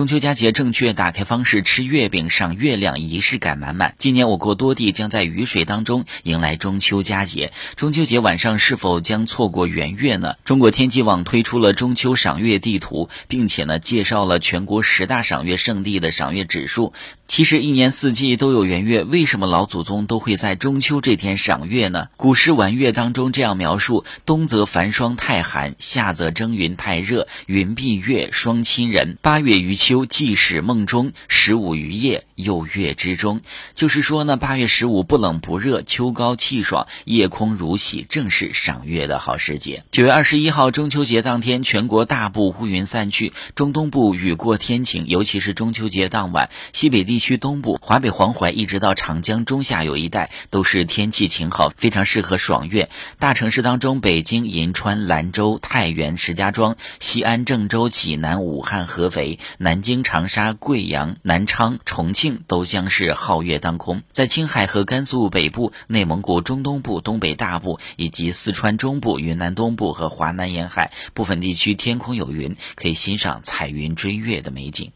中秋佳节正确打开方式吃月饼、赏月亮，仪式感满满。今年我国多地将在雨水当中迎来中秋佳节，中秋节晚上是否将错过圆月呢？中国天气网推出了中秋赏月地图，并且呢介绍了全国十大赏月圣地的赏月指数。其实一年四季都有圆月，为什么老祖宗都会在中秋这天赏月呢？古诗玩月当中这样描述：冬则繁霜太寒，夏则蒸云太热，云蔽月，霜侵人。八月余秋，既始梦中；十五余夜，又月之中。就是说呢，八月十五不冷不热，秋高气爽，夜空如洗，正是赏月的好时节。九月二十一号中秋节当天，全国大部乌云散去，中东部雨过天晴，尤其是中秋节当晚，西北地。区东部、华北黄淮一直到长江中下游一带都是天气晴好，非常适合爽月。大城市当中，北京、银川、兰州、太原、石家庄、西安、郑州、济南、武汉、合肥、南京、长沙、贵阳、南昌、重庆都将是皓月当空。在青海和甘肃北部、内蒙古中东部、东北大部以及四川中部、云南东部和华南沿海部分地区，天空有云，可以欣赏彩云追月的美景。